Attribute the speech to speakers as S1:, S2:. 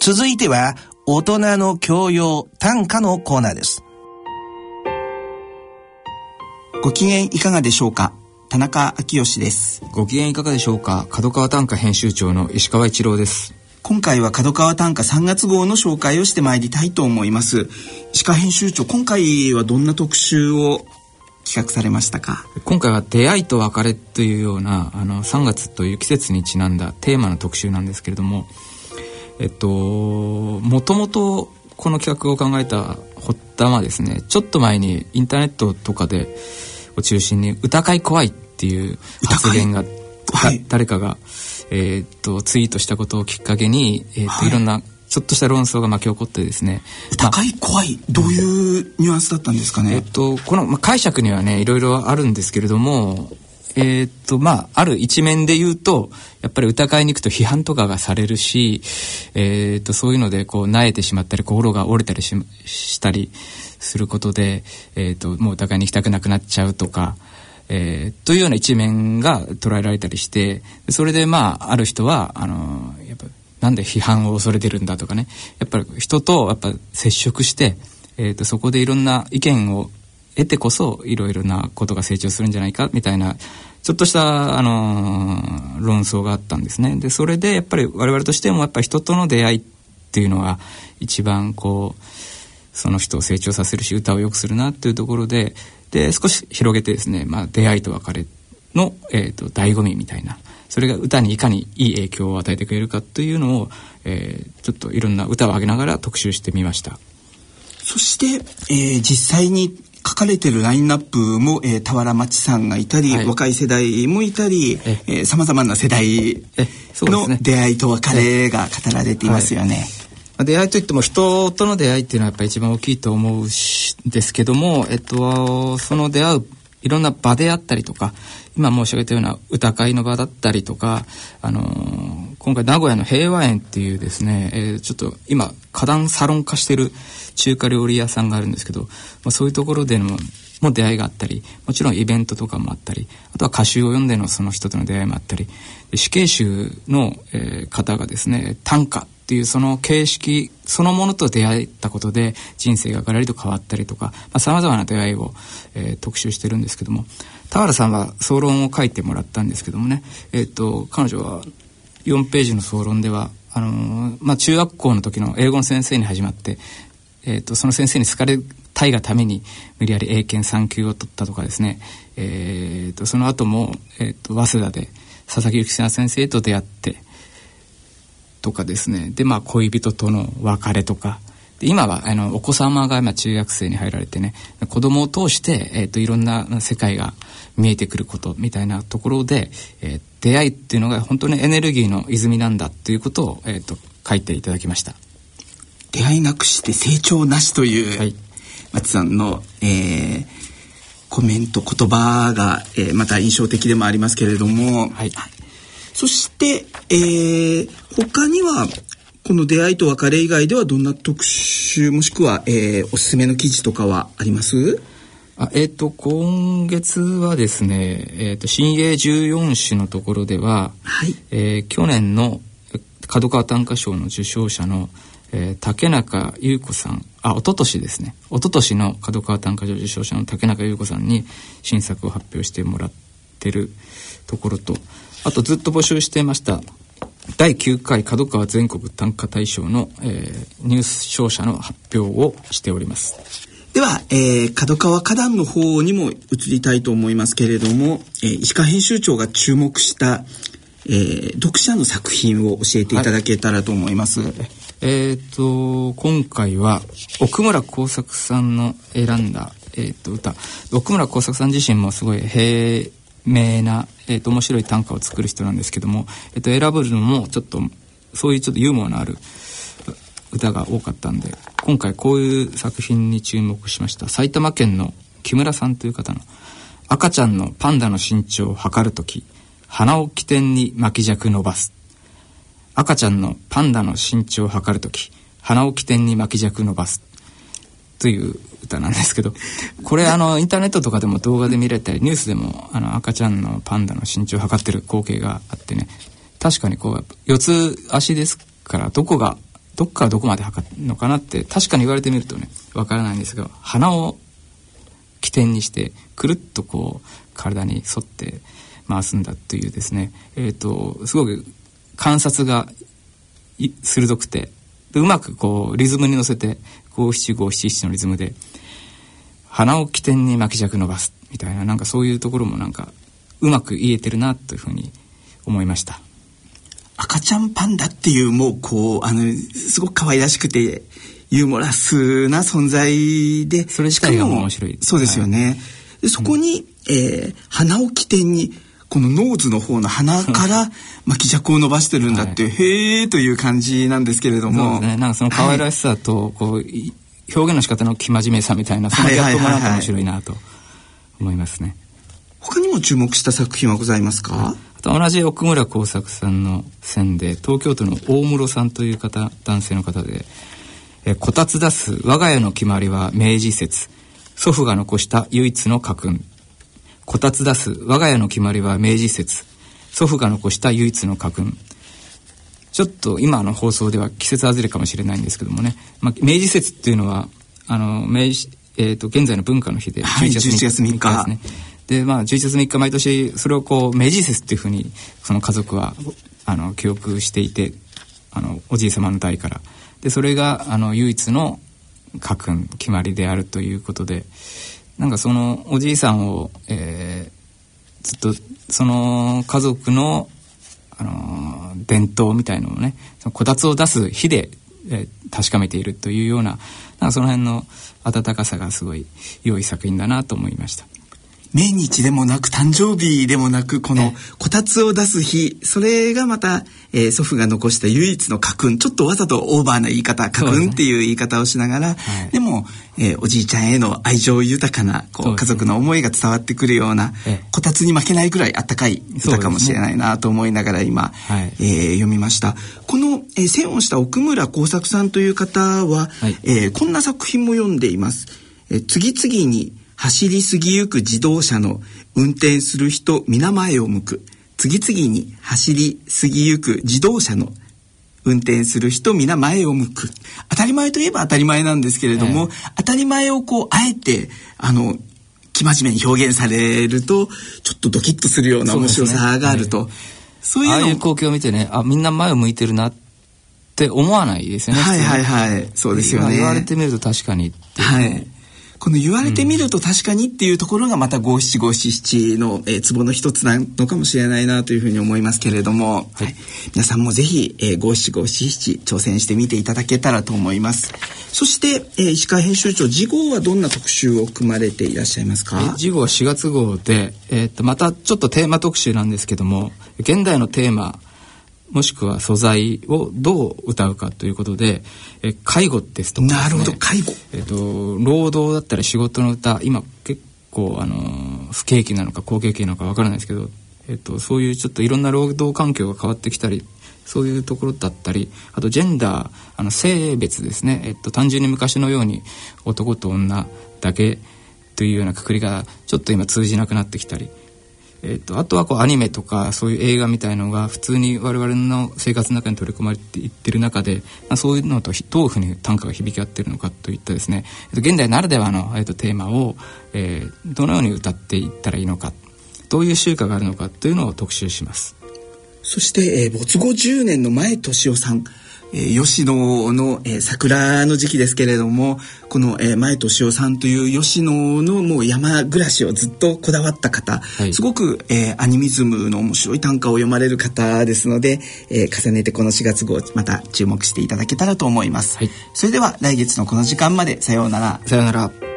S1: 続いては、大人の教養短歌のコーナーです。
S2: ご機嫌いかがでしょうか？田中昭義です。
S3: ご機嫌いかがでしょうか？角川短歌編集長の石川一郎です。
S2: 今回は角川短歌3月号の紹介をしてまいりたいと思います。石川編集長、今回はどんな特集を企画されましたか？
S3: 今回は出会いと別れというようなあの3月という季節にちなんだテーマの特集なんですけれどもえっともともとこの企画を考えた発端はですねちょっと前にインターネットとかでを中心に歌会怖いっていう発言が、はい、誰かがえー、っとツイートしたことをきっかけに、えー、っと、はい、いろんなちょっとした論争が巻き起こってですね。
S2: 高い怖い？どういうニュアンスだったんですかね、
S3: えっとこの、まあ、解釈にはねいろいろあるんですけれどもえー、っとまあある一面で言うとやっぱり疑いに行くと批判とかがされるし、えー、っとそういうのでこう萎えてしまったり心が折れたりししたりすることで、えー、っともう疑いに行きたくなくなっちゃうとか。えー、というような一面が捉えられたりしてそれでまあある人はあのやっぱなんで批判を恐れてるんだとかねやっぱり人とやっぱ接触して、えーと、そこでいろんな意見を得てこそいろいろなことが成長するんじゃないかみたいなちょっとした、あのー、論争があったんですね。でそれでやっぱり我々としてもやっぱ人との出会いっていうのが一番こうその人を成長させるし歌を良くするなっていうところでで少し広げてですね、まあ、出会いと別れの、えーと、醍醐味みたいなそれが歌にいかにいい影響を与えてくれるかというのを、えー、ちょっといろんな歌を上げながら特集してみました
S2: そして、えー、実際に書かれてるラインナップも、えー、俵町さんがいたり、はい、若い世代もいたりさまざまな世代の出会いと別れが語られていますよね。
S3: 出会いといっても人との出会いっていうのはやっぱり一番大きいと思うんですけども、えっと、その出会ういろんな場であったりとか今申し上げたような歌会の場だったりとか、あのー、今回名古屋の平和園っていうですね、えー、ちょっと今花壇サロン化してる中華料理屋さんがあるんですけど、まあ、そういうところでのも出会いがあったりもちろんイベントとかもあったりあとは歌集を読んでのその人との出会いもあったり死刑囚の、えー、方がですね短歌っていうその形式そのものと出会ったことで人生がガラリと変わったりとかさまざ、まな出会いを、えー、特集してるんですけども田原さんは総論を書いてもらったんですけどもね、えーと、彼女は4ページの総論ではあのー、まあ、中学校の時の英語の先生に始まって、えーと、その先生に好かれたいがために無理やり英検3級を取ったとかですね、えーと、その後も、えー、と早稲田で佐々木幸先生と出会ってとかですね。でまあ恋人との別れとか。今はあのお子様が今中学生に入られてね子供を通して、えーと、いろんな世界が見えてくることみたいなところで、えー、出会いっていうのが本当にエネルギーの泉なんだということを、えーと、書いていただきました。
S2: 出会いなくして成長なしという、はい、松さんの、えー、コメント言葉が、えー、また印象的でもありますけれども、はい、そして、えー、他にはこの出会いと別れ以外ではどんな特集もしくは、えー、おすすめの記事とかはあります？
S3: あえっ、ー、と今月はですね、えーと、新鋭14種のところでは、はい。えー、去年の角川短歌賞の受賞者の、えー、竹中優子さんあ一昨年ですね一昨年の角川短歌賞受賞者の竹中優子さんに新作を発表してもらってるところとあとずっと募集していました第9回角川全国短歌大賞の、えー、入賞者の発表をしております。
S2: では、えー、角川花壇の方にも移りたいと思いますけれども、えー、石川編集長が注目した、えー、読者の作品を教えていただけたらと思います。はい、
S3: えっ、と今回は奥村耕作さんの選んだ、えー、と歌。奥村耕作さん自身もすごい平名な、えーと、面白い短歌を作る人なんですけども、えーと、選ぶのもちょっとそういうちょっとユーモアのある歌が多かったんで今回こういう作品に注目しました。埼玉県の木村さんという方の「赤ちゃんのパンダの身長を測る時。鼻を起点に巻き尺伸ばす」赤ちゃんのパンダの身長を測る時鼻を起点に巻き尺伸ばす。という歌なんですけどこれあのインターネットとかでも動画で見られたりニュースでもあの赤ちゃんのパンダの身長を測ってる光景があってね。確かにこう四つ足ですからどこがどっからどこまで測るのかなって確かに言われてみるとねわからないんですが鼻を起点にしてくるっとこう体に沿って回すんだというですね。えっ、ー、とすごく観察が鋭くてうまくこうリズムに乗せて五七五七七のリズムで鼻を起点に巻き尺伸ばすみたいななんかそういうところもなんかうまく言えてるなというふうに思いました。
S2: 赤ちゃんパンダっていうもうこうあのすごく可愛らしくてユーモラスな存在で
S3: それ自体が面白い。
S2: そうですよね、はい、でそこに、うん、えー、鼻を起点にこのノーズの方の鼻から巻き尺を伸ばしてるんだっていう、はい、へえという感じなんですけれども、
S3: ね、なんかその可愛らしさと、こう表現の仕方の生真面目さみたいなそのギャップもなんか面白いなと思いますね。
S2: 他にも注目した作品はございますか、
S3: あと同じ奥村晃作さんの選で東京都の大室さんという方男性の方で「えこたつ出す我が家の決まりは明治説。祖父が残した唯一の家訓こたつ出す我が家の決まりは明治説。祖父が残した唯一の家訓。ちょっと今の放送では季節外れかもしれないんですけどもね、まあ、明治説っていうのはあの明治、えーと、現在の文化の日で
S2: 11月3日。
S3: ですね。でまあ、11月3日毎年それをこう明治説っていうふうにその家族はあの記憶していてあのおじい様の代から。でそれがあの唯一の家訓決まりであるということでなんかそのおじいさんを、えー、ずっとその家族の、あのー、伝統みたいのをねそのこたつを出す火で、えー、確かめているというようななんかその辺の温かさがすごい良い作品だなと思いました。
S2: 命日でもなく誕生日でもなくこのこたつを出す日それがまた、えー、祖父が残した唯一の家訓。ちょっとわざとオーバーな言い方家訓っていう言い方をしながらで、ねはい、でも、えー、おじいちゃんへの愛情豊かなこう、家族の思いが伝わってくるようなこたつに負けないぐらいあったかい歌かもしれないなと思いながら今、はい、えー、読みました。この、えー、線をした奥村耕作さんという方は、はい、えー、こんな作品も読んでいます。えー、次々に走り過ぎゆく自動車の運転する人皆前を向く。次々に走り過ぎゆく自動車の運転する人皆前を向く。当たり前といえば当たり前なんですけれども、えー、当たり前をこうあえてあの生真面目に表現されるとちょっとドキッとするような面白さがあると。
S3: そう、ねはい、いうああいう光景を見てねあみんな前を向いてるなって思わないですよね
S2: はいはいはい。そうですよね。
S3: 言われてみると確かに
S2: はいこの言われてみると確かにっていうところがまた五七五七七の、えー、ツボの一つなのかもしれないなというふうに思いますけれども、はい、皆さんもぜひ五七五七七挑戦してみていただけたらと思います。そして、えー、石川編集長次号はどんな特集を組まれていらっしゃいますか？
S3: 次号は4月号で、えー、っとまたちょっとテーマ特集なんですけども現代のテーマもしくは素材をどう歌うかということで、え介護ですとか、
S2: ね、なるほど介護、
S3: えっ、と労働だったり仕事の歌今結構あの不景気なのか好景気なのかわからないですけど、えっ、とそういうちょっといろんな労働環境が変わってきたりそういうところだったりあとジェンダーあの性別ですね、えっと、単純に昔のように男と女だけというようなくくりがちょっと今通じなくなってきたりえーと、あとはこうアニメとかそういう映画みたいのが普通に我々の生活の中に取り込まれていってる中で、まあ、そういうのとどういうふうに短歌が響き合ってるのかといったですね、えー、と現代ならではの、えー、とテーマを、えー、どのように歌っていったらいいのかどういう習慣があるのかというのを特集します。
S2: そして、えー、没後10年の前俊夫さんえー、吉野の、えー、桜の時期ですけれどもこの、えー、前俊夫さんという吉野のもう山暮らしをずっとこだわった方、はい、すごく、えー、アニミズムの面白い短歌を読まれる方ですので、えー、重ねてこの4月号また注目していただけたらと思います、はい、それでは来月のこの時間までさようなら。
S3: さようなら